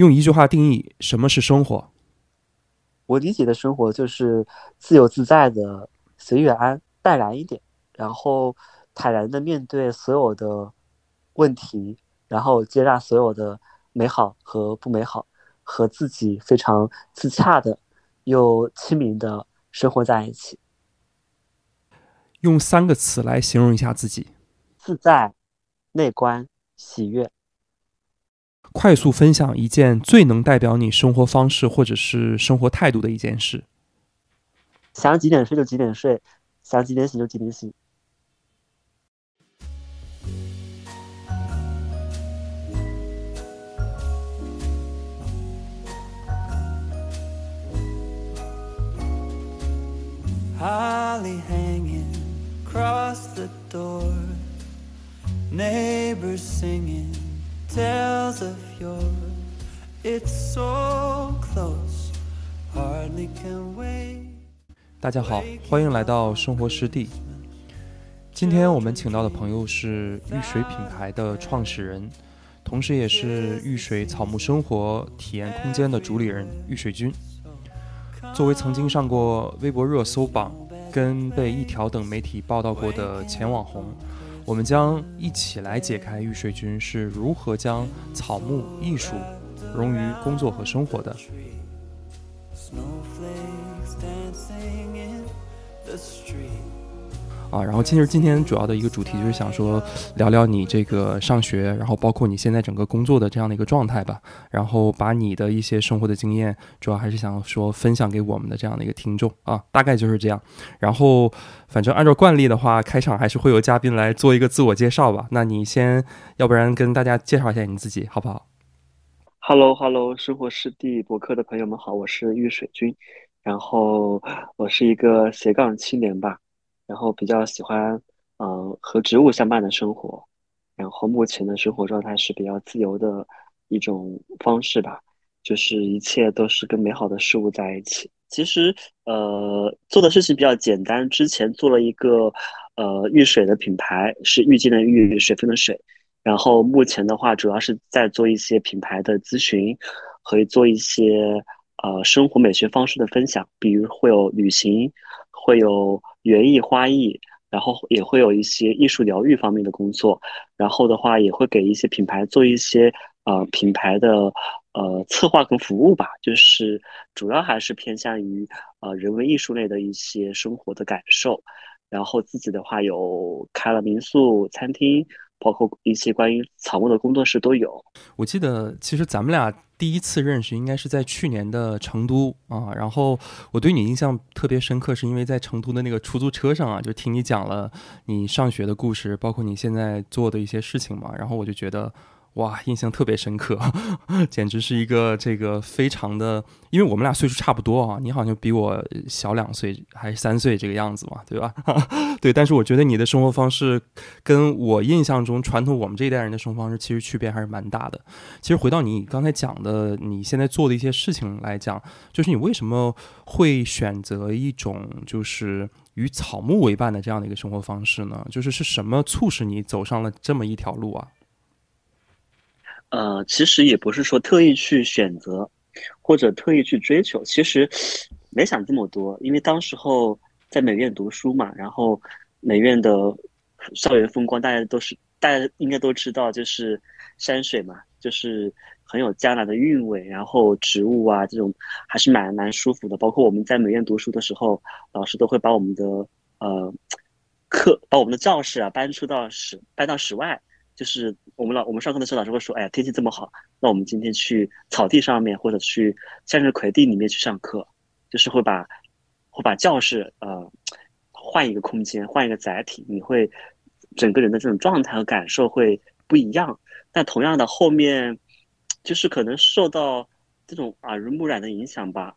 用一句话定义什么是生活？我理解的生活就是自由自在的、随遇安淡然一点，然后坦然的面对所有的问题，然后接纳所有的美好和不美好，和自己非常自洽的又亲民的生活在一起。用三个词来形容一下自己：自在、内观、喜悦。快速分享一件最能代表你生活方式或者是生活态度的一件事。想几点睡就几点睡，想几点醒就几点醒。Holly hanging across the door, neighbors singing tales of yore. It's so close, hardly can we 大家好，欢迎来到生活湿地。今天我们请到的朋友是玉水品牌的创始人，同时也是玉水草木生活体验空间的主理人玉水君。作为曾经上过微博热搜榜、跟被一条等媒体报道过的前网红，我们将一起来解开玉水君是如何将草木艺术融于工作和生活的。Snowflakes dancing in the street. 啊，然后其实今天主要的一个主题就是想说聊聊你这个上学，然后包括你现在整个工作的这样的一个状态吧，然后把你的一些生活的经验，主要还是想说分享给我们的这样的一个听众啊，大概就是这样。然后反正按照惯例的话，开场还是会有嘉宾来做一个自我介绍吧。那你先，要不然跟大家介绍一下你自己好不好？Hello，Hello，生活湿地博客的朋友们好，我是玉水君，然后我是一个斜杠青年吧，然后比较喜欢嗯、呃和植物相伴的生活，然后目前的生活状态是比较自由的一种方式吧，就是一切都是跟美好的事物在一起。其实呃做的事情比较简单，之前做了一个呃玉水的品牌，是浴巾的浴，水分的水。然后目前的话，主要是在做一些品牌的咨询和做一些呃生活美学方式的分享，比如会有旅行，会有园艺、花艺，然后也会有一些艺术疗愈方面的工作。然后的话，也会给一些品牌做一些呃品牌的呃策划跟服务吧，就是主要还是偏向于呃人文艺术类的一些生活的感受。然后自己的话有开了民宿、餐厅。包括一些关于草木的工作室都有。我记得其实咱们俩第一次认识应该是在去年的成都啊，然后我对你印象特别深刻，是因为在成都的那个出租车上啊，就听你讲了你上学的故事，包括你现在做的一些事情嘛，然后我就觉得。哇，印象特别深刻，简直是一个这个非常的，因为我们俩岁数差不多啊，你好像比我小两岁还是三岁这个样子嘛，对吧？对，但是我觉得你的生活方式跟我印象中传统我们这一代人的生活方式其实区别还是蛮大的。其实回到你刚才讲的，你现在做的一些事情来讲，就是你为什么会选择一种就是与草木为伴的这样的一个生活方式呢？就是是什么促使你走上了这么一条路啊？呃，其实也不是说特意去选择，或者特意去追求，其实没想这么多。因为当时候在美院读书嘛，然后美院的校园风光，大家都是大家应该都知道，就是山水嘛，就是很有江南的韵味。然后植物啊，这种还是蛮蛮舒服的。包括我们在美院读书的时候，老师都会把我们的呃课，把我们的教室啊搬出到室，搬到室外。就是我们老我们上课的时候，老师会说：“哎呀，天气这么好，那我们今天去草地上面，或者去向日葵地里面去上课。”就是会把会把教室呃换一个空间，换一个载体，你会整个人的这种状态和感受会不一样。但同样的，后面就是可能受到这种耳濡目染的影响吧，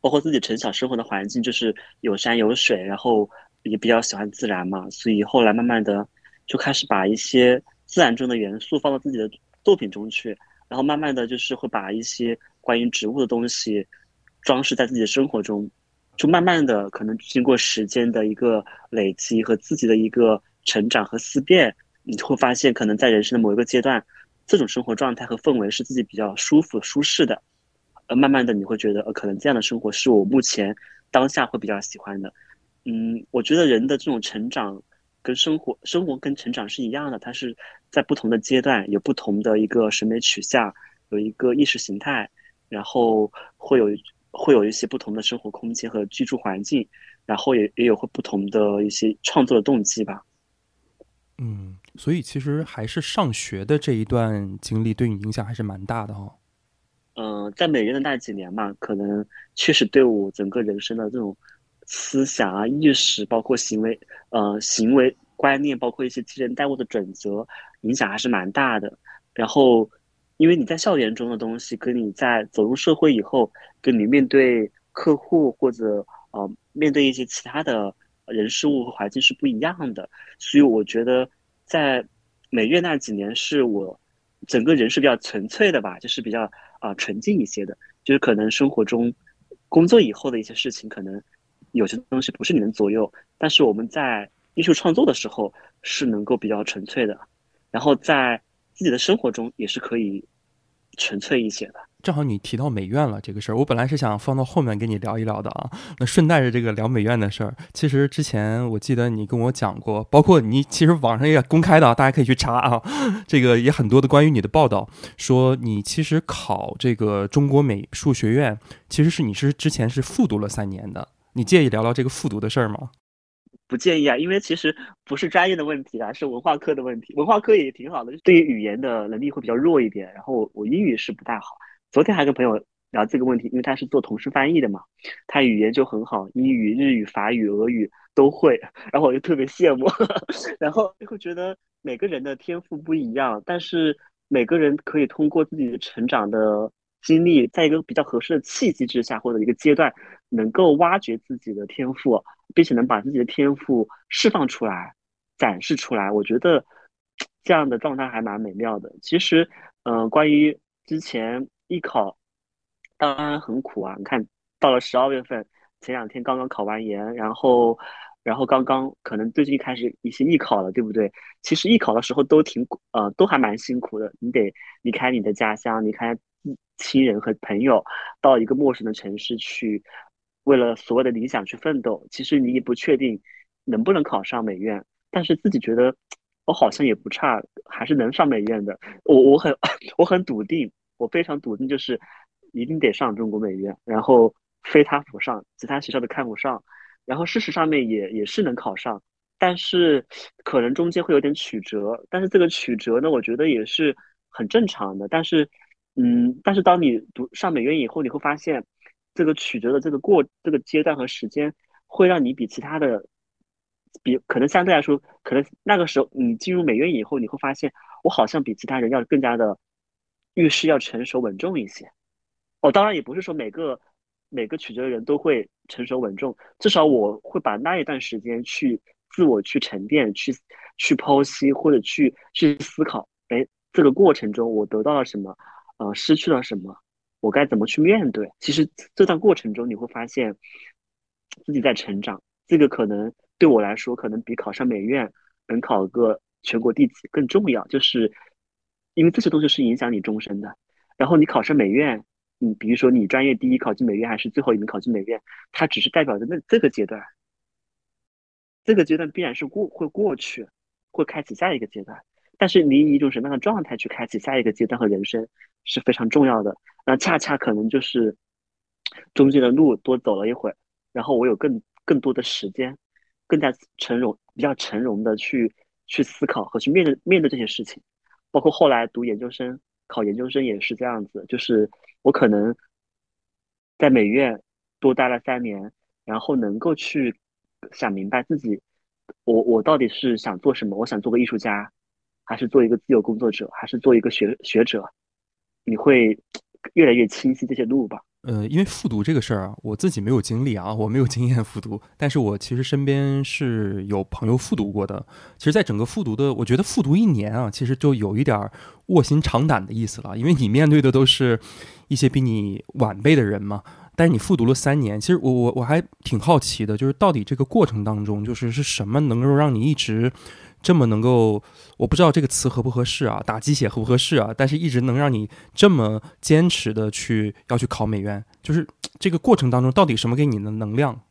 包括自己从小生活的环境就是有山有水，然后也比较喜欢自然嘛，所以后来慢慢的就开始把一些。自然中的元素放到自己的作品中去，然后慢慢的就是会把一些关于植物的东西装饰在自己的生活中，就慢慢的可能经过时间的一个累积和自己的一个成长和思辨，你会发现可能在人生的某一个阶段，这种生活状态和氛围是自己比较舒服舒适的，呃，慢慢的你会觉得，呃，可能这样的生活是我目前当下会比较喜欢的。嗯，我觉得人的这种成长跟生活，生活跟成长是一样的，它是在不同的阶段有不同的一个审美取向，有一个意识形态，然后会有会有一些不同的生活空间和居住环境，然后也也有会不同的一些创作的动机吧。嗯，所以其实还是上学的这一段经历对你影响还是蛮大的哈、嗯、在美院的那几年嘛，可能确实对我整个人生的这种思想啊、意识，包括行为，呃，行为观念，包括一些寄人待物的准则，影响还是蛮大的。然后，因为你在校园中的东西，跟你在走入社会以后，跟你面对客户或者呃面对一些其他的人事物和环境是不一样的。所以我觉得在美院那几年是我整个人是比较纯粹的吧，就是比较啊、纯净一些的，就是可能生活中工作以后的一些事情，可能有些东西不是你能左右，但是我们在艺术创作的时候是能够比较纯粹的，然后在自己的生活中也是可以纯粹一些的。正好你提到美院了这个事儿，我本来是想放到后面跟你聊一聊的啊。那顺带着这个聊美院的事儿，其实之前我记得你跟我讲过，包括你其实网上也公开的，大家可以去查啊。这个也很多的关于你的报道，说你其实考这个中国美术学院，其实是你是之前是复读了三年的。你介意聊聊这个复读的事儿吗？不介意啊，因为其实不是专业的问题啊，是文化课的问题。文化课也挺好的，对于语言的能力会比较弱一点。然后我我英语是不太好，昨天还跟朋友聊这个问题，因为他是做同声翻译的嘛，他语言就很好，英语、日语、法语、俄语都会，然后我就特别羡慕，然后就会觉得每个人的天赋不一样，但是每个人可以通过自己的成长的经历，在一个比较合适的契机之下或者一个阶段，能够挖掘自己的天赋，并且能把自己的天赋释放出来、展示出来。我觉得这样的状态还蛮美妙的。其实，嗯、关于之前艺考，当然很苦啊。你看到了十二月份，前两天刚刚考完研，然后，然后刚刚可能最近开始一些艺考了，对不对？其实艺考的时候都挺呃，都还蛮辛苦的。你得离开你的家乡，离开亲人和朋友，到一个陌生的城市去，为了所谓的理想去奋斗。其实你也不确定能不能考上美院，但是自己觉得我好像也不差，还是能上美院的。我我很 我很笃定，我非常笃定，就是一定得上中国美院，然后非他不上，其他学校都看不上。然后事实上面也也是能考上，但是可能中间会有点曲折，但是这个曲折呢，我觉得也是很正常的。但是，嗯，但是当你读上美院以后，你会发现这个曲折的这个过这个阶段和时间，会让你比其他的，比可能相对来说，可能那个时候你进入美院以后，你会发现我好像比其他人要更加的遇事要成熟稳重一些。哦，当然也不是说每个每个曲折的人都会成熟稳重，至少我会把那一段时间去自我去沉淀、去去剖析或者去去思考，哎，这个过程中我得到了什么，呃，失去了什么，我该怎么去面对？其实这段过程中你会发现自己在成长，这个可能对我来说，可能比考上美院能考个全国第几更重要，就是因为这些东西是影响你终身的。然后你考上美院。你比如说你专业第一考进美院还是最后一名考进美院，它只是代表着那这个阶段，这个阶段必然是过会过去，会开启下一个阶段。但是你以一种什么样的状态去开启下一个阶段和人生是非常重要的。那恰恰可能就是 中间的路多走了一会儿，然后我有更更多的时间，更加从容、比较从容的去去思考和去面对面对这些事情。包括后来读研究生。考研究生也是这样子，就是我可能在美院多待了三年，然后能够去想明白自己，我我到底是想做什么？我想做个艺术家，还是做一个自由工作者，还是做一个学学者？你会越来越清晰这些路吧。呃，因为复读这个事儿啊，我自己没有经历啊，我没有经验复读，但是我其实身边是有朋友复读过的。其实，在整个复读的，我觉得复读一年啊，其实就有一点卧薪尝胆的意思了，因为你面对的都是一些比你晚辈的人嘛。但是你复读了三年，其实我我我还挺好奇的，就是到底这个过程当中，就是是什么能够让你一直这么能够，我不知道这个词合不合适啊，打鸡血合不合适啊，但是一直能让你这么坚持的去要去考美院，就是 这个过程当中到底什么给你的能量？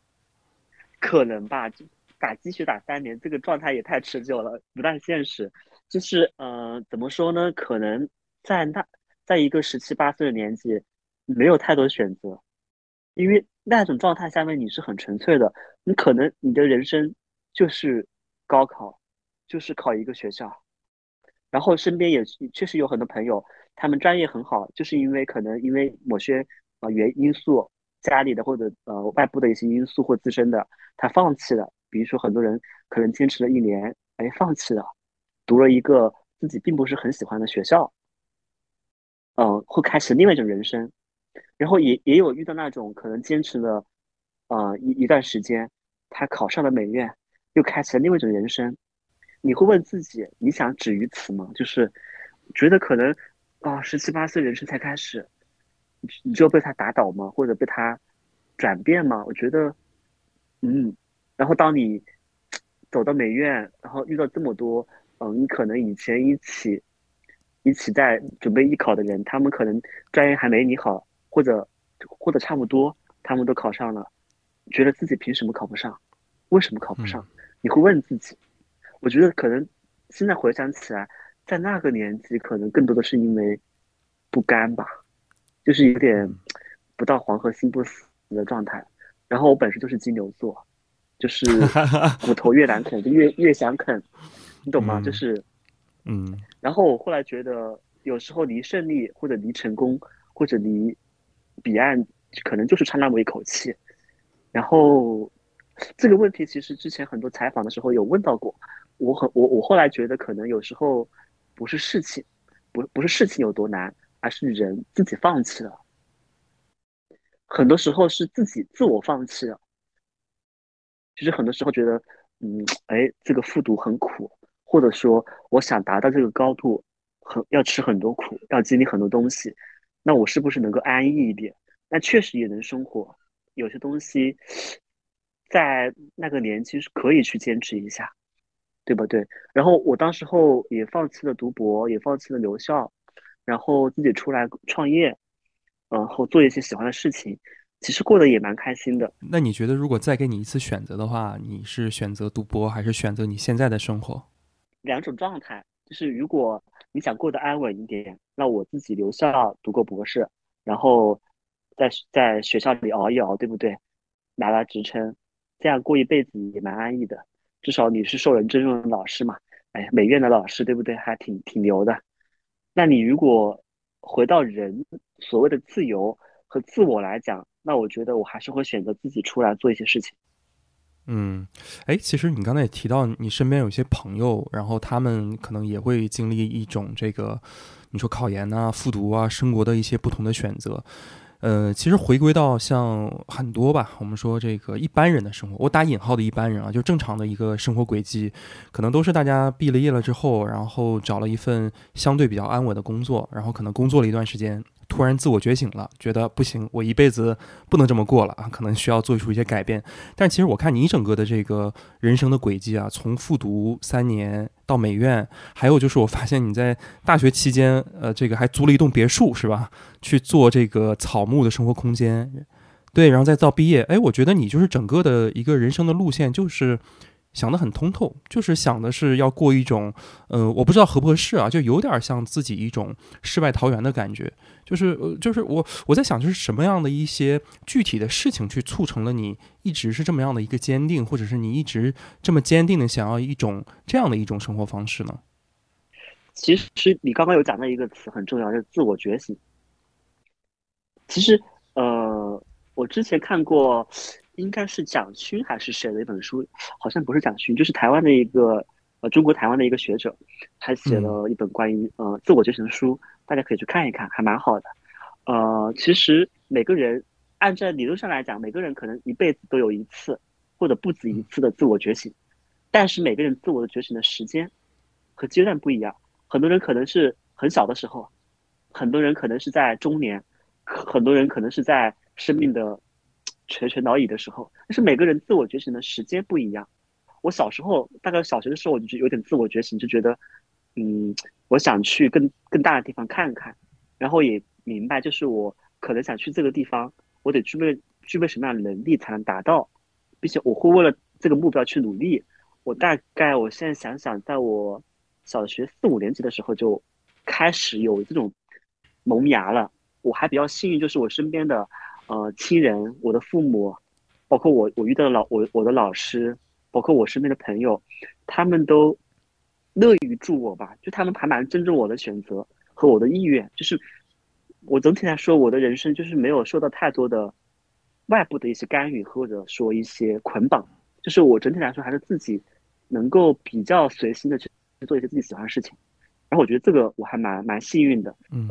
可能吧，打鸡血打三年，这个状态也太持久了，不太现实。就是呃，怎么说呢？可能在那，在一个十七八岁的年纪，没有太多选择，因为那种状态下面你是很纯粹的，你可能你的人生就是高考，就是考一个学校，然后身边也确实有很多朋友，他们专业很好，就是因为可能因为某些呃原因素，家里的或者呃外部的一些因素或自身的，他放弃了。比如说很多人可能坚持了一年，哎，放弃了，读了一个自己并不是很喜欢的学校，嗯、会开始另外一种人生。然后也也有遇到那种可能坚持了，呃一一段时间，他考上了美院，又开启了另外一种人生。你会问自己，你想止于此吗？就是觉得可能啊，十七八岁人生才开始，你你就被他打倒吗？或者被他转变吗？我觉得，嗯。然后当你走到美院，然后遇到这么多，嗯，你可能以前一起一起在准备艺考的人，他们可能专业还没你好，或者或者差不多，他们都考上了，觉得自己凭什么考不上？为什么考不上？你会问自己。我觉得可能现在回想起来，在那个年纪，可能更多的是因为不甘吧，就是有点不到黄河心不死的状态。然后我本身就是金牛座，就是 骨头越难啃就越越想啃，你懂吗？嗯就是嗯然后我后来觉得，有时候离胜利或者离成功或者离彼岸，可能就是差那么一口气。然后这个问题其实之前很多采访的时候有问到过，我很我我后来觉得可能有时候不是事情，不不是事情有多难，而是人自己放弃了。很多时候是自己自我放弃了。其实很多时候觉得，嗯，哎，这个复读很苦，或者说我想达到这个高度，很要吃很多苦，要经历很多东西，那我是不是能够安逸一点？那确实也能生活，有些东西在那个年纪是可以去坚持一下，对吧？对。然后我当时候也放弃了读博，也放弃了留校，然后自己出来创业，然后做一些喜欢的事情，其实过得也蛮开心的。那你觉得如果再给你一次选择的话，你是选择读博，还是选择你现在的生活？两种状态，就是如果你想过得安稳一点，那我自己留校读个博士，然后在在学校里熬一熬，对不对？拿拿职称，这样过一辈子也蛮安逸的。至少你是受人尊重的老师嘛，哎，美院的老师，对不对？还挺挺牛的。那你如果回到人所谓的自由和自我来讲，那我觉得我还是会选择自己出来做一些事情。嗯，哎，其实你刚才也提到，你身边有些朋友，然后他们可能也会经历一种这个，你说考研啊、复读啊、升国的一些不同的选择。呃，其实回归到像很多吧，我们说这个一般人的生活，我打引号的一般人啊，就正常的一个生活轨迹，可能都是大家毕了业了之后，然后找了一份相对比较安稳的工作，然后可能工作了一段时间，突然自我觉醒了，觉得不行，我一辈子不能这么过了啊，可能需要做出一些改变。但其实我看你整个的这个人生的轨迹啊，从复读三年到美院，还有就是我发现你在大学期间，呃，这个还租了一栋别墅是吧？去做这个草木的生活空间，对，然后再到毕业，哎，我觉得你就是整个的一个人生的路线就是。想得很通透，就是想的是要过一种，呃，我不知道合不合适啊，就有点像自己一种世外桃源的感觉。就是，呃，就是我我在想，就是什么样的一些具体的事情去促成了你一直是这么样的一个坚定，或者是你一直这么坚定的想要一种这样的一种生活方式呢？其实你刚刚有讲到一个词很重要，就是自我觉醒。其实，呃，我之前看过，应该是蒋勋还是谁的一本书，好像不是蒋勋，就是台湾的一个呃中国台湾的一个学者，他写了一本关于呃自我觉醒的书，大家可以去看一看，还蛮好的。呃，其实每个人按照理论上来讲，每个人可能一辈子都有一次或者不止一次的自我觉醒，但是每个人自我的觉醒的时间和阶段不一样。很多人可能是很小的时候，很多人可能是在中年，很多人可能是在生命的垂垂老矣的时候。但是每个人自我觉醒的时间不一样。我小时候大概小学的时候，我就有点自我觉醒，就觉得，嗯，我想去更更大的地方看看，然后也明白，就是我可能想去这个地方，我得具备具备什么样的能力才能达到，并且我会为了这个目标去努力。我大概我现在想想，在我小学四五年级的时候就开始有这种萌芽了。我还比较幸运，就是我身边的呃亲人，我的父母，包括我我遇到的老我我的老师，包括我身边的朋友，他们都乐于助我吧，就他们还蛮尊重我的选择和我的意愿。就是我总体来说，我的人生就是没有受到太多的外部的一些干预，或者说一些捆绑。就是我整体来说还是自己能够比较随心的去做一些自己喜欢的事情。然后我觉得这个我还蛮蛮幸运的。嗯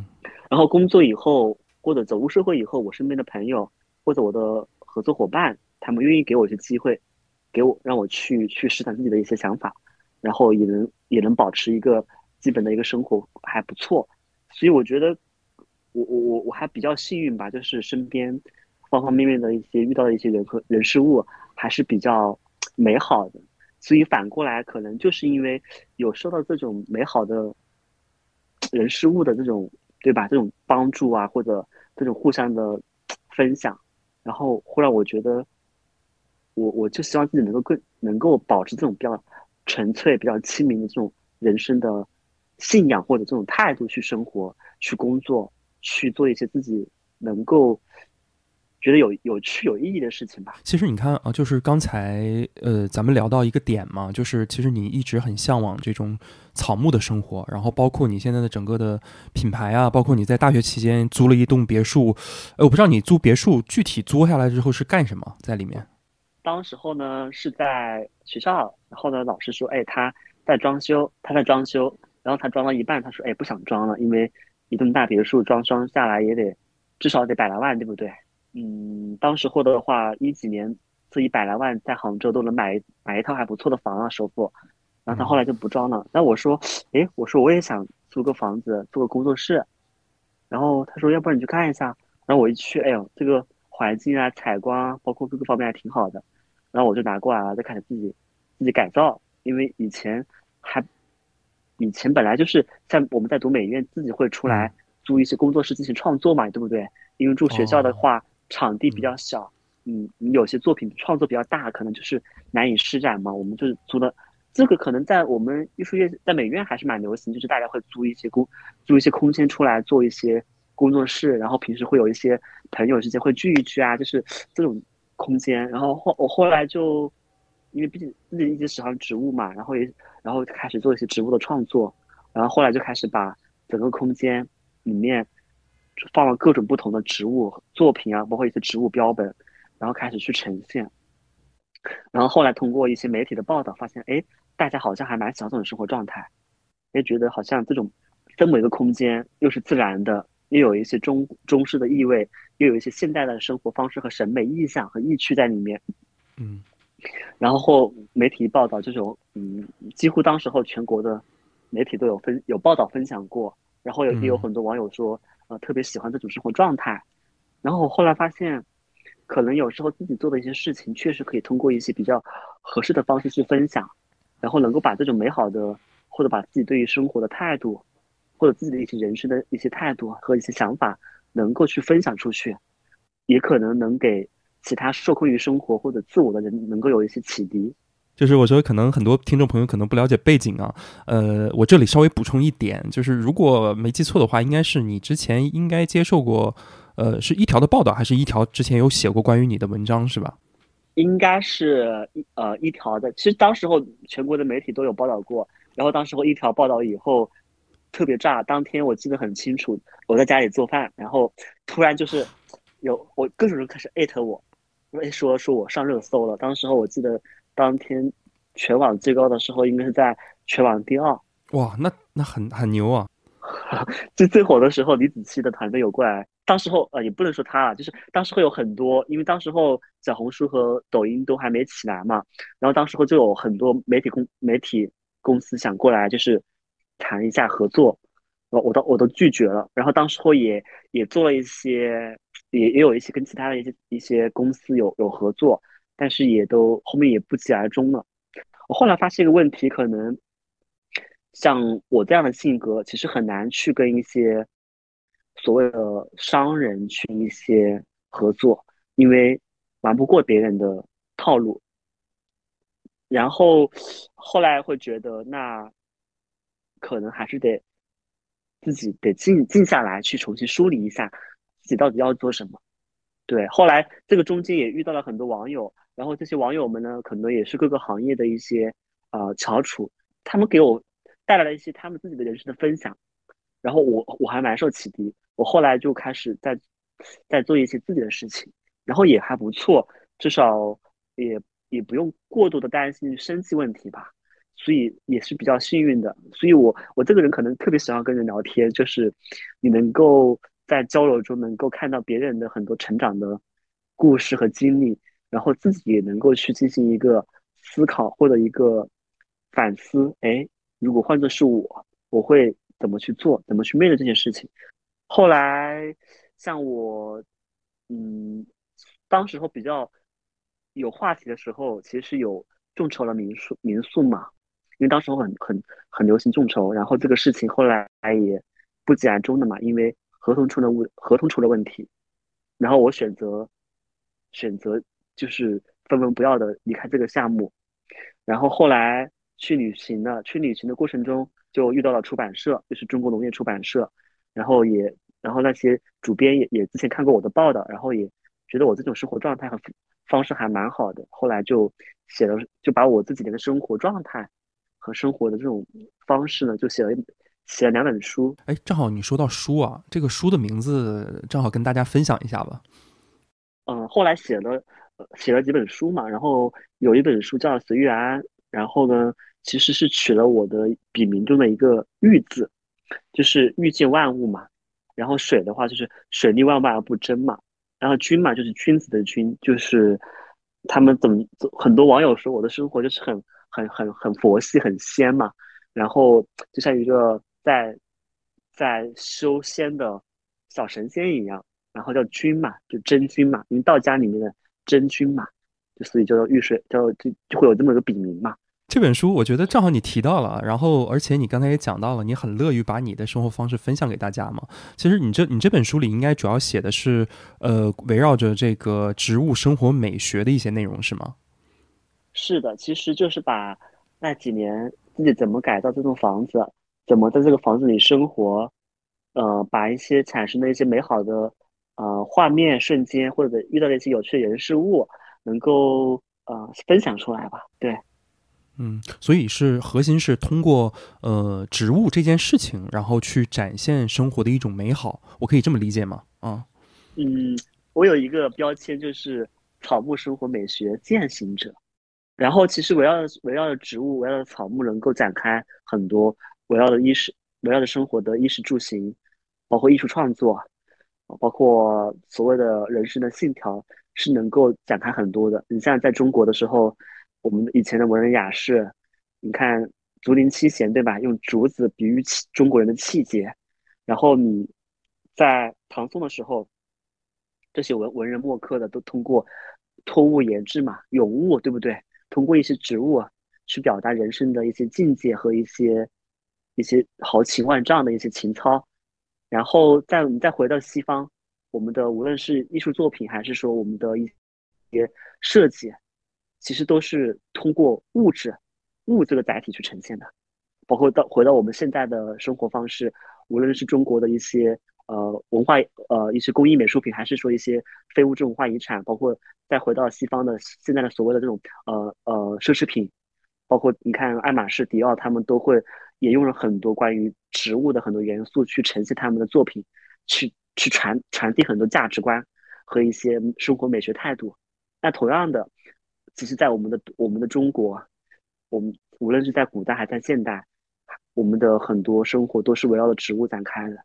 然后工作以后或者走入社会以后，我身边的朋友或者我的合作伙伴，他们愿意给我一些机会，给我让我去去试探自己的一些想法，然后也能也能保持一个基本的一个生活还不错。所以我觉得我我我我还比较幸运吧，就是身边方方面面的一些遇到的一些人和人事物还是比较美好的。所以反过来，可能就是因为有受到这种美好的人事物的这种，对吧？这种帮助啊，或者这种互相的分享，然后忽然我觉得，我我就希望自己能够更能够保持这种比较纯粹、比较亲民的这种人生的信仰或者这种态度去生活、去工作、去做一些自己能够觉得有有趣、有意义的事情吧。其实你看啊，就是刚才呃，咱们聊到一个点嘛，就是其实你一直很向往这种草木的生活，然后包括你现在的整个的品牌啊，包括你在大学期间租了一栋别墅，呃，我不知道你租别墅具体租下来之后是干什么在里面。当时候呢是在学校，然后呢老师说，哎，他在装修，他在装修，然后他装到一半，他说，哎，不想装了，因为一栋大别墅装装下来也得至少得百来万，对不对？嗯，当时获得的话，一几年自己百来万在杭州都能买买一套还不错的房啊，首付。然后他后来就不装了。那我说，诶，我说我也想租个房子，租个工作室。然后他说，要不然你去看一下。然后我一去，哎呦，这个环境啊、采光啊，包括各个方面还挺好的。然后我就拿过来了，再开始自己自己改造。因为以前还以前本来就是像我们在读美院，自己会出来租一些工作室进行创作嘛，对不对？因为住学校的话，场地比较小，嗯，你有些作品创作比较大，可能就是难以施展嘛。我们就是租的，这个可能在我们艺术院，在美院还是蛮流行，就是大家会租一些工，租一些空间出来做一些工作室，然后平时会有一些朋友之间会聚一聚啊，就是这种空间。然后后我后来就，因为毕竟自己一直喜欢植物嘛，然后也然后开始做一些植物的创作，然后后来就开始把整个空间里面。放了各种不同的植物作品啊，包括一些植物标本，然后开始去呈现。然后后来通过一些媒体的报道，发现哎，大家好像还蛮享受这种生活状态，也觉得好像这种这么一个空间，又是自然的，又有一些中中式的意味，又有一些现代的生活方式和审美意象和意趣在里面。嗯，然后后媒体报道这种，嗯，几乎当时候全国的媒体都有分有报道分享过，然后也也有很多网友说。呃，特别喜欢这种生活状态，然后我后来发现，可能有时候自己做的一些事情，确实可以通过一些比较合适的方式去分享，然后能够把这种美好的，或者把自己对于生活的态度，或者自己的一些人生的一些态度和一些想法，能够去分享出去，也可能能给其他受困于生活或者自我的人，能够有一些启迪。就是我觉得可能很多听众朋友可能不了解背景啊，呃，我这里稍微补充一点，就是如果没记错的话，应该是你之前应该接受过，呃，是一条的报道，还是一条之前有写过关于你的文章是吧？应该是一呃一条的，其实当时候全国的媒体都有报道过，然后当时候一条报道以后特别炸，当天我记得很清楚，我在家里做饭，然后突然就是有我各种人开始艾特我，说说我上热搜了，当时候我记得。当天全网最高的时候，应该是在全网第二。哇，那那很很牛啊！最最火的时候，李子柒的团队有过来。当时候呃，也不能说他啊，就是当时会有很多，因为当时候小红书和抖音都还没起来嘛。然后当时候就有很多媒体公媒体公司想过来，就是谈一下合作。我我都我都拒绝了。然后当时候也也做了一些也也有一些跟其他的一些一些公司有有合作，但是也都后面也不疾而终了。我后来发现一个问题，可能像我这样的性格，其实很难去跟一些所谓的商人去一些合作，因为玩不过别人的套路。然后后来会觉得，那可能还是得自己得静静下来，去重新梳理一下自己到底要做什么。对，后来这个中间也遇到了很多网友，然后这些网友们呢，可能也是各个行业的一些呃翘楚，他们给我带来了一些他们自己的人生的分享，然后我我还蛮受启迪，我后来就开始在在做一些自己的事情，然后也还不错，至少也也不用过度的担心生计问题吧，所以也是比较幸运的，所以我我这个人可能特别喜欢跟人聊天，就是你能够。在交流中能够看到别人的很多成长的故事和经历，然后自己也能够去进行一个思考或者一个反思。哎，如果换作是我，我会怎么去做？怎么去面对这件事情？后来，像我，嗯，当时候比较有话题的时候，其实有众筹了民宿，民宿嘛，因为当时候很很很流行众筹，然后这个事情后来也不疾而终的嘛，因为。合同出了问，合同出了问题，然后我选择选择就是分文不要的离开这个项目，然后后来去旅行了，去旅行的过程中就遇到了出版社，就是中国农业出版社，然后也然后那些主编也也之前看过我的报道，然后也觉得我这种生活状态和方式还蛮好的，后来就写了就把我自己的生活状态和生活的这种方式呢，就写了一。写了两本书，哎，正好你说到书啊，这个书的名字正好跟大家分享一下吧。嗯，后来写了写了几本书嘛，然后有一本书叫《随遇安》，然后呢，其实是取了我的笔名中的一个“遇”字，就是遇见万物嘛。然后水的话就是水利万万而不争嘛。然后君嘛就是君子的君，就是他们怎么很多网友说我的生活就是很很很很佛系很仙嘛，然后就像一个。在在修仙的小神仙一样，然后叫君嘛，就真君嘛，因为道家里面的真菌嘛，就所以叫做遇水，叫就就会有这么一个笔名嘛。这本书我觉得正好你提到了，然后而且你刚才也讲到了，你很乐于把你的生活方式分享给大家嘛。其实你这你这本书里应该主要写的是，呃，围绕着这个植物生活美学的一些内容是吗？是的，其实就是把那几年自己怎么改造这栋房子。怎么在这个房子里生活？呃，把一些产生的一些美好的呃画面、瞬间，或者遇到的一些有趣的人事物，能够呃分享出来吧？对，嗯，所以是核心是通过呃植物这件事情，然后去展现生活的一种美好，我可以这么理解吗？啊，嗯，我有一个标签就是草木生活美学践行者，然后其实围绕围绕着植物、围绕着草木，能够展开很多。围绕着衣食，围绕着生活的衣食住行，包括艺术创作，包括所谓的人生的信条，是能够展开很多的。你像在中国的时候，我们以前的文人雅士，你看竹林七贤，对吧？用竹子比喻气中国人的气节。然后你在唐宋的时候，这些文文人墨客的都通过托物言志嘛，咏物，对不对？通过一些植物去表达人生的一些境界和一些。一些豪情万丈的一些情操，然后再我们再回到西方，我们的无论是艺术作品，还是说我们的一些设计，其实都是通过物质物这个载体去呈现的。包括到回到我们现在的生活方式，无论是中国的一些呃文化呃一些工艺美术品，还是说一些非物质文化遗产，包括再回到西方的现在的所谓的这种呃呃奢侈品，包括你看爱马仕、迪奥，他们都会。也用了很多关于植物的很多元素去呈现他们的作品，去去传传递很多价值观和一些生活美学态度。那同样的，其实，在我们的我们的中国，我们无论是在古代还是在现代，我们的很多生活都是围绕着植物展开的。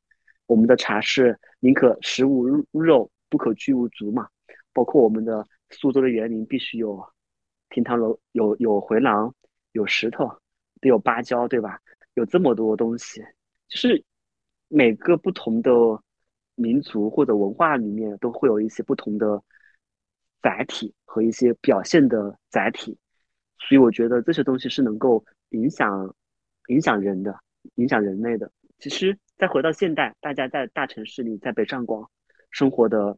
我们的茶是宁可食无肉，不可居无竹嘛。包括我们的苏州的园林，必须有亭堂楼，有有回廊，有石头，得有芭蕉，对吧？有这么多东西，就是每个不同的民族或者文化里面都会有一些不同的载体和一些表现的载体，所以我觉得这些东西是能够影响影响人的，影响人类的。其实再回到现代，大家在大城市里，在北上广生活的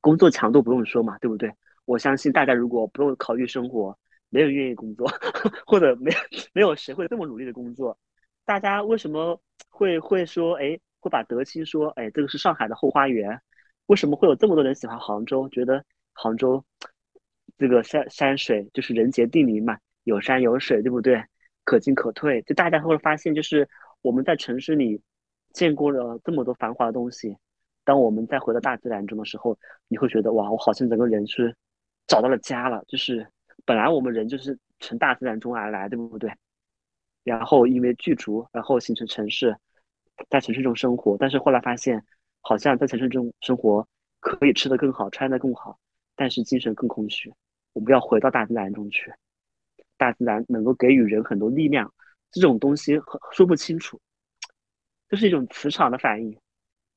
工作强度不用说嘛，对不对？我相信大家如果不用考虑生活，没人愿意工作，或者没没有谁会这么努力的工作。大家为什么会会说，哎，会把德清说，哎，这个是上海的后花园？为什么会有这么多人喜欢杭州？觉得杭州这个山山水就是人杰地灵嘛，有山有水，对不对？可进可退。就大家会发现，就是我们在城市里见过了这么多繁华的东西，当我们再回到大自然中的时候，你会觉得哇，我好像整个人是找到了家了，就是本来我们人就是从大自然中而来，对不对？然后因为居住，然后形成城市，在城市中生活，但是后来发现，好像在城市中生活可以吃得更好，穿得更好，但是精神更空虚。我们要回到大自然中去，大自然能够给予人很多力量，这种东西很说不清楚，就是一种磁场的反应。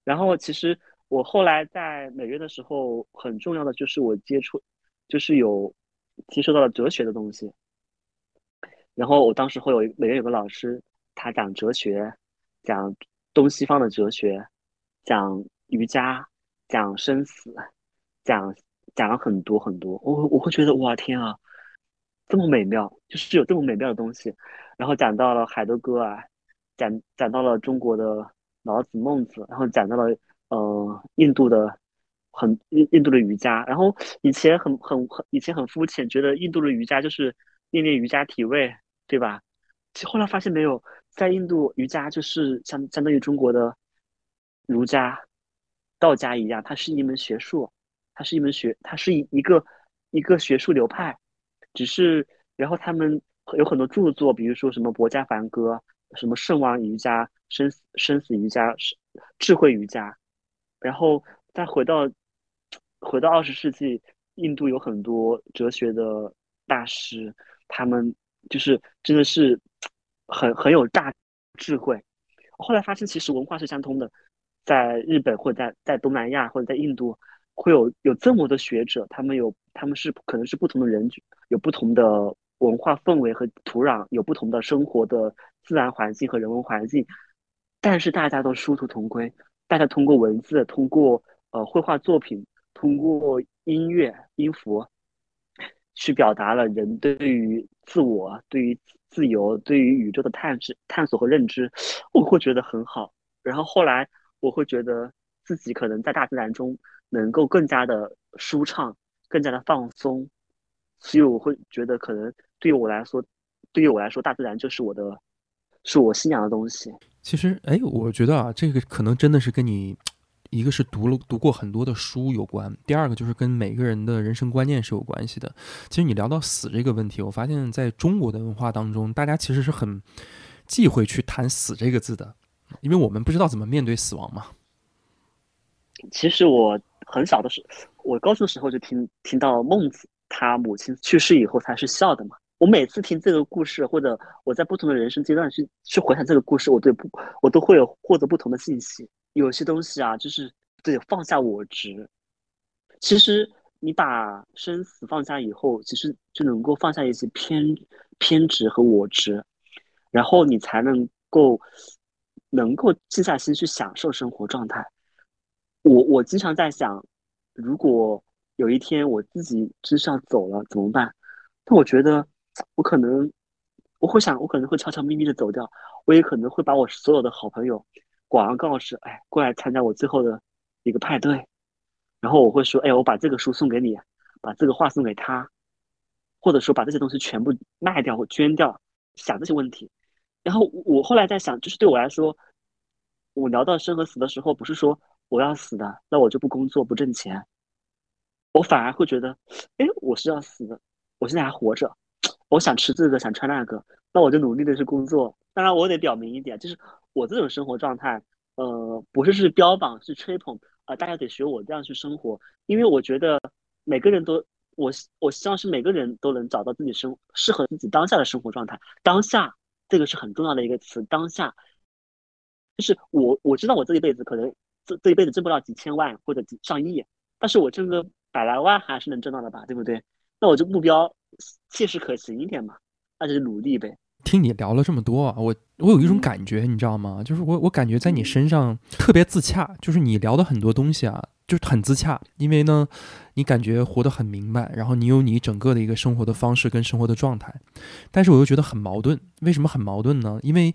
然后其实我后来在美院的时候，很重要的就是我接触，就是有接受到了哲学的东西。然后我当时会有美院有个老师，他讲哲学，讲东西方的哲学，讲瑜伽，讲生死，讲讲了很多很多。我我会觉得哇天啊，这么美妙，就是有这么美妙的东西。然后讲到了海德格尔，讲讲到了中国的老子、孟子，然后讲到了呃印度的很印印度的瑜伽。然后以前很很很以前很肤浅，觉得印度的瑜伽就是练练瑜伽体位。对吧？其后来发现没有，在印度瑜伽就是相相当于中国的儒家、道家一样，它是一门学术，它是一门学，它是一一个一个学术流派。只是然后他们有很多著作，比如说什么《博家梵歌》、什么圣王瑜伽、生死生死瑜伽、智慧瑜伽。然后再回到回到二十世纪，印度有很多哲学的大师，他们。就是真的是很很有大智慧。后来发现，其实文化是相通的，在日本或者在在东南亚或者在印度，会有有这么多学者，他们有他们是可能是不同的人群，有不同的文化氛围和土壤，有不同的生活的自然环境和人文环境，但是大家都殊途同归，大家通过文字，通过呃绘画作品，通过音乐音符。去表达了人对于自我、对于自由、对于宇宙的探知、探索和认知，我会觉得很好。然后后来我会觉得自己可能在大自然中能够更加的舒畅、更加的放松，所以我会觉得可能对于我来说，对于我来说，大自然就是我的，是我信仰的东西。其实，哎，我觉得啊，这个可能真的是跟你。一个是读了读过很多的书有关，第二个就是跟每个人的人生观念是有关系的。其实你聊到死这个问题，我发现在中国的文化当中，大家其实是很忌讳去谈死这个字的，因为我们不知道怎么面对死亡嘛。其实我很小的时候，我高中的时候就听听到孟子他母亲去世以后才是笑的嘛。我每次听这个故事，或者我在不同的人生阶段去去回想这个故事，我对不我都会有获得不同的信息。有些东西啊，就是得放下我执。其实你把生死放下以后，其实就能够放下一些偏偏执和我执，然后你才能够能够静下心去享受生活状态。我我经常在想，如果有一天我自己真是要走了怎么办？但我觉得我可能我会想，我可能会悄悄咪咪的走掉，我也可能会把我所有的好朋友。广而告之，哎，过来参加我最后的一个派对，然后我会说，哎，我把这个书送给你，把这个画送给他，或者说把这些东西全部卖掉或捐掉，想这些问题。然后我后来在想，就是对我来说，我聊到生和死的时候，不是说我要死的，那我就不工作不挣钱，我反而会觉得，哎，我是要死的，我现在还活着，我想吃这个想穿那个，那我就努力的去工作。当然，我得表明一点，就是。我这种生活状态，呃，不是是标榜，是吹捧啊！大家得学我这样去生活，因为我觉得每个人都，我我希望是每个人都能找到自己生适合自己当下的生活状态。当下这个是很重要的一个词，当下就是我我知道我这一辈子可能这这一辈子挣不到几千万或者几上亿，但是我挣个百来万还是能挣到的吧，对不对？那我就目标切实可行一点嘛，那就努力呗。听你聊了这么多啊，我我有一种嗯感觉，你知道吗？就是我我感觉在你身上特别自洽，就是你聊的很多东西啊，就是很自洽，因为呢，你感觉活得很明白，然后你有你整个的一个生活的方式跟生活的状态，但是我又觉得很矛盾。为什么很矛盾呢？因为，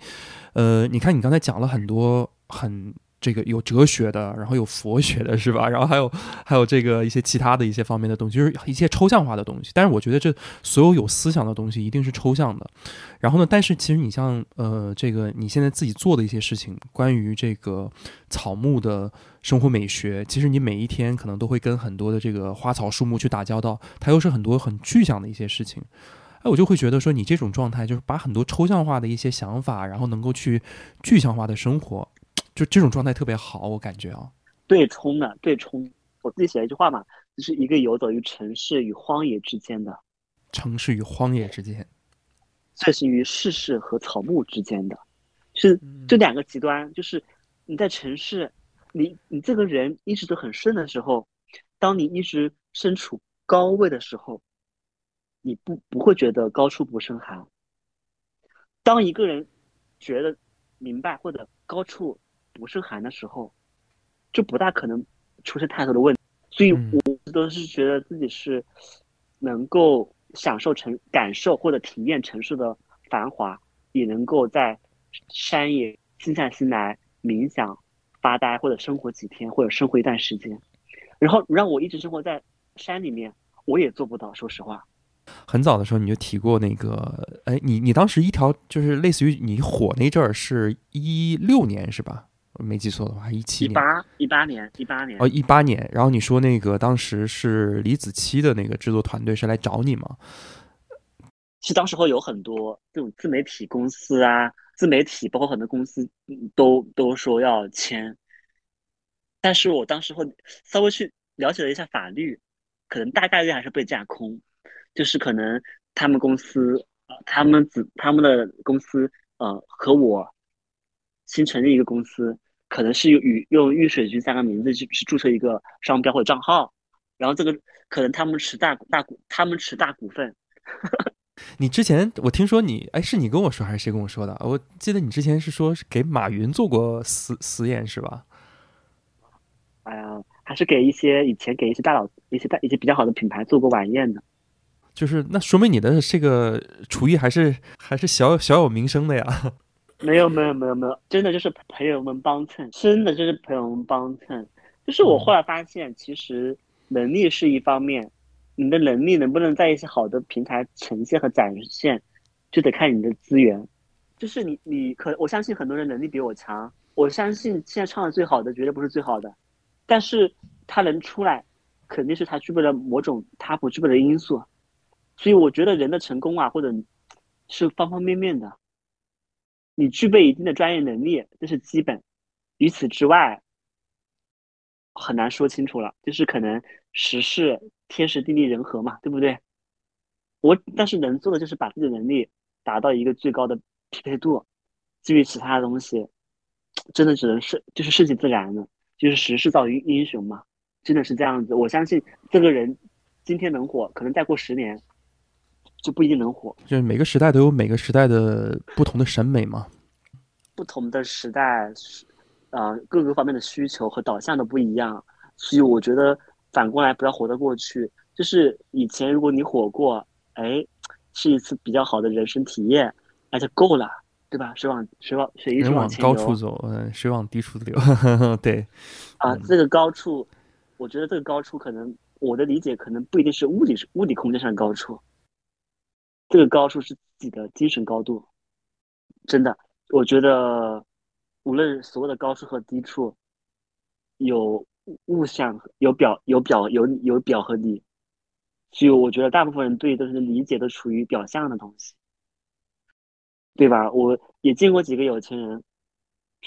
呃，你看你刚才讲了很多很。这个有哲学的，然后有佛学的，是吧？然后还有还有这个一些其他的一些方面的东西，就是一些抽象化的东西。但是我觉得这所有有思想的东西一定是抽象的。然后呢，但是其实你像呃，这个你现在自己做的一些事情，关于这个草木的生活美学，其实你每一天可能都会跟很多的这个花草树木去打交道，它又是很多很具象的一些事情。哎，我就会觉得说，你这种状态就是把很多抽象化的一些想法，然后能够去具象化的生活，就这种状态特别好，我感觉啊。对冲的，对冲。我自己写了一句话嘛，就是一个游走于城市与荒野之间的，城市与荒野之间，这是于世事和草木之间的，是这两个极端。就是你在城市，你你这个人一直都很顺的时候，当你一直身处高位的时候，你不不会觉得高处不胜寒。当一个人觉得明白或者高处不胜寒的时候，就不大可能出现太多的问题。所以嗯我都是觉得自己是能够享受城、感受或者体验城市的繁华，也能够在山野静下心来冥想、发呆或者生活几天，或者生活一段时间。然后让我一直生活在山里面，我也做不到。说实话，很早的时候你就提过那个，哎，你你当时一条就是类似于你火那阵儿是一六年是吧？我没记错的话，一七年一八一八年，一八年哦，一八年。然后你说那个当时是李子柒的那个制作团队是来找你吗？其实当时候有很多这种自媒体公司啊，自媒体包括很多公司嗯都都说要签，但是我当时候稍微去了解了一下法律，可能大概率还是被架空，就是可能他们公司呃他们子他们的公司呃和我新成立一个公司，可能是用与用玉水军三个名字去去注册一个商标或者账号，然后这个可能他们持大大股他们持大股份。你之前我听说你，哎，是你跟我说还是谁跟我说的？我记得你之前是说是给马云做过实实验是吧？哎呀，还是给一些以前给一些大佬、一些大、一些比较好的品牌做过晚宴的。就是那说明你的这个厨艺还是还是小小有名声的呀。没有，没有，没有，没有，真的就是朋友们帮衬，真的就是朋友们帮衬。就是我后来发现，其实能力是一方面，你的能力能不能在一些好的平台呈现和展现，就得看你的资源。就是你，你可我相信很多人能力比我强，我相信现在唱的最好的绝对不是最好的，但是他能出来，肯定是他具备了某种他不具备的因素。所以我觉得人的成功啊，或者是方方面面的。你具备一定的专业能力，这是基本。于此之外，很难说清楚了。就是可能时势、天时、地利、人和嘛，对不对？我但是能做的就是把自己的能力达到一个最高的匹配度。至于其他的东西，真的只能是就是顺其自然的，就是时势造英英雄嘛，真的是这样子。我相信这个人今天能火，可能再过十年就不一定能火。就是每个时代都有每个时代的不同的审美嘛。不同的时代，呃，各个方面的需求和导向都不一样，所以我觉得反过来不要活得过去。就是以前如果你火过，哎，是一次比较好的人生体验，那就够了，对吧？水往水往水一直人往高处走，嗯，水往低处流。对，啊，嗯这个高处，我觉得这个高处可能我的理解可能不一定是物理物理空间上的高处，这个高处是自己的精神高度，真的，我觉得无论所谓的高处和低处，有物象、有表、有表、有有表和里，所以我觉得大部分人对都是理解都处于表象的东西，对吧？我也见过几个有钱人，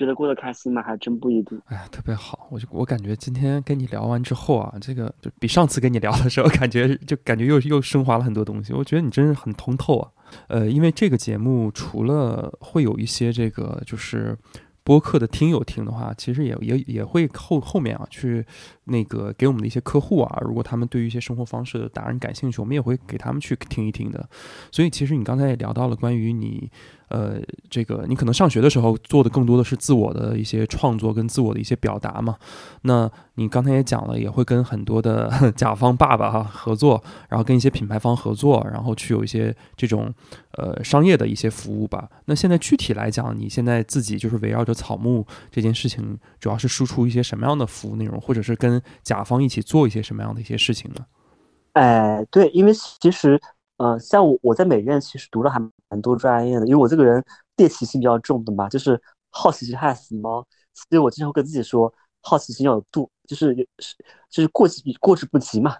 觉得过得开心吗？还真不一定。哎呀，特别好。我就我感觉今天跟你聊完之后啊，这个就比上次跟你聊的时候，感觉就感觉又又升华了很多东西。我觉得你真是很通透啊。呃，因为这个节目除了会有一些这个就是播客的听友听的话，其实也也也会后后面啊去那个给我们的一些客户啊，如果他们对于一些生活方式的达人感兴趣，我们也会给他们去听一听的。所以其实你刚才也聊到了关于你。呃，这个你可能上学的时候做的更多的是自我的一些创作跟自我的一些表达嘛。那你刚才也讲了，也会跟很多的 甲方爸爸哈合作，然后跟一些品牌方合作，然后去有一些这种呃商业的一些服务吧。那现在具体来讲，你现在自己就是围绕着草木这件事情，主要是输出一些什么样的服务内容，或者是跟甲方一起做一些什么样的一些事情呢？哎，对，因为其实。嗯，像我我在美院其实读了还蛮多专业的，因为我这个人猎奇心比较重的嘛，就是好奇心害死猫。所以我经常跟自己说，好奇心要有度，就是是就是过之过之不及嘛。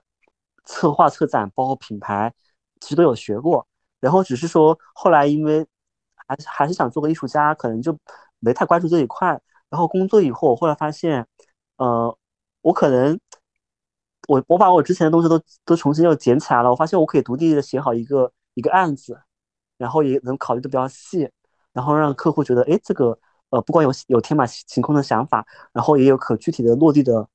策划、策展，包括品牌，其实都有学过。然后只是说后来因为还还是想做个艺术家，可能就没太关注这一块。然后工作以后，我后来发现，呃，我可能。我我把我之前的东西都都重新又捡起来了，我发现我可以独立的写好一个一个案子，然后也能考虑的比较细，然后让客户觉得，哎，这个呃，不光有有天马行空的想法，然后也有可具体的落地的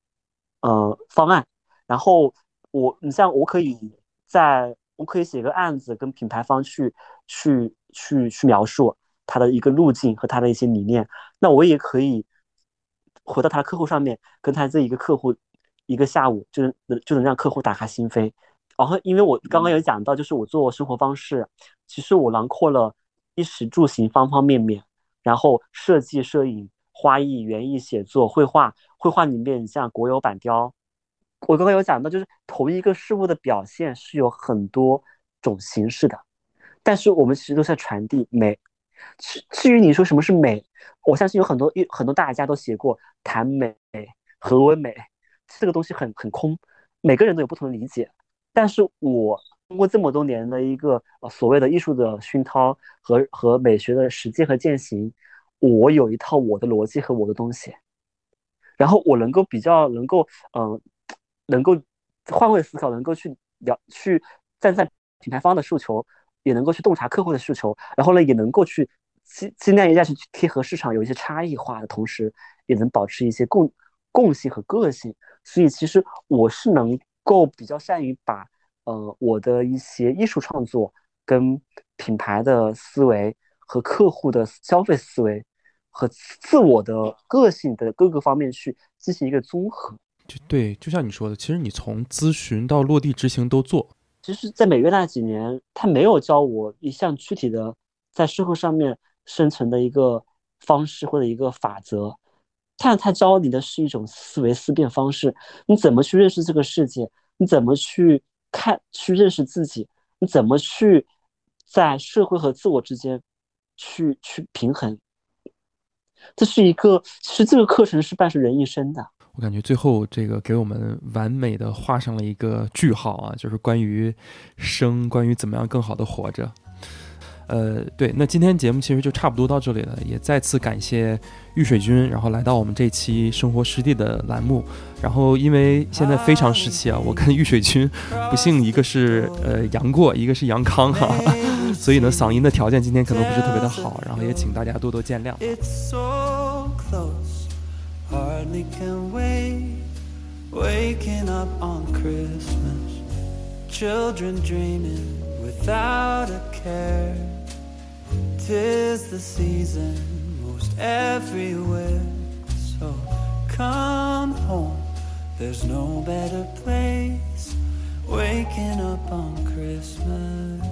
呃方案。然后我，你像我可以在我可以写个案子，跟品牌方去去去去描述他的一个路径和他的一些理念。那我也可以回到他的客户上面，跟他这一个客户。一个下午就能就能让客户打开心扉，然后因为我刚刚有讲到，就是我做生活方式，其实我囊括了衣食住行方方面面，然后设计、摄影、花艺、园艺、写作、绘画，绘画里面你像国有板雕，我刚刚有讲到，就是同一个事物的表现是有很多种形式的，但是我们其实都在传递美。至至于你说什么是美，我相信有很多很多大家都写过谈美，何为美？这个东西很很空，每个人都有不同的理解。但是我通过这么多年的一个呃所谓的艺术的熏陶和和美学的实践和践行，我有一套我的逻辑和我的东西。然后我能够比较能够嗯，能够换位思考，能够去了去站在品牌方的诉求，也能够去洞察客户的需求，然后呢也能够去尽尽量一下去贴合市场，有一些差异化的同时，也能保持一些共。共性和个性，所以其实我是能够比较善于把呃我的一些艺术创作跟品牌的思维和客户的消费思维和自我的个性的各个方面去进行一个综合。就对，就像你说的，其实你从咨询到落地执行都做。其实，在美院那几年，他没有教我一项具体的在社会上面生存的一个方式或者一个法则。他他教你的是一种思维思辨方式，你怎么去认识这个世界？你怎么去看、去认识自己？你怎么去在社会和自我之间去去平衡？这是一个，其实这个课程是伴随人一生的。我感觉最后这个给我们完美的画上了一个句号啊，就是关于生，关于怎么样更好的活着。呃，对，那今天节目其实就差不多到这里了，也再次感谢玉水君，然后来到我们这期生活湿地的栏目。然后因为现在非常时期啊，我跟玉水君不幸一个是呃杨过，一个是杨康哈，所以呢嗓音的条件今天可能不是特别的好，然后也请大家多多见谅。Tis the season most everywhere. So come home, there's no better place. Waking up on Christmas.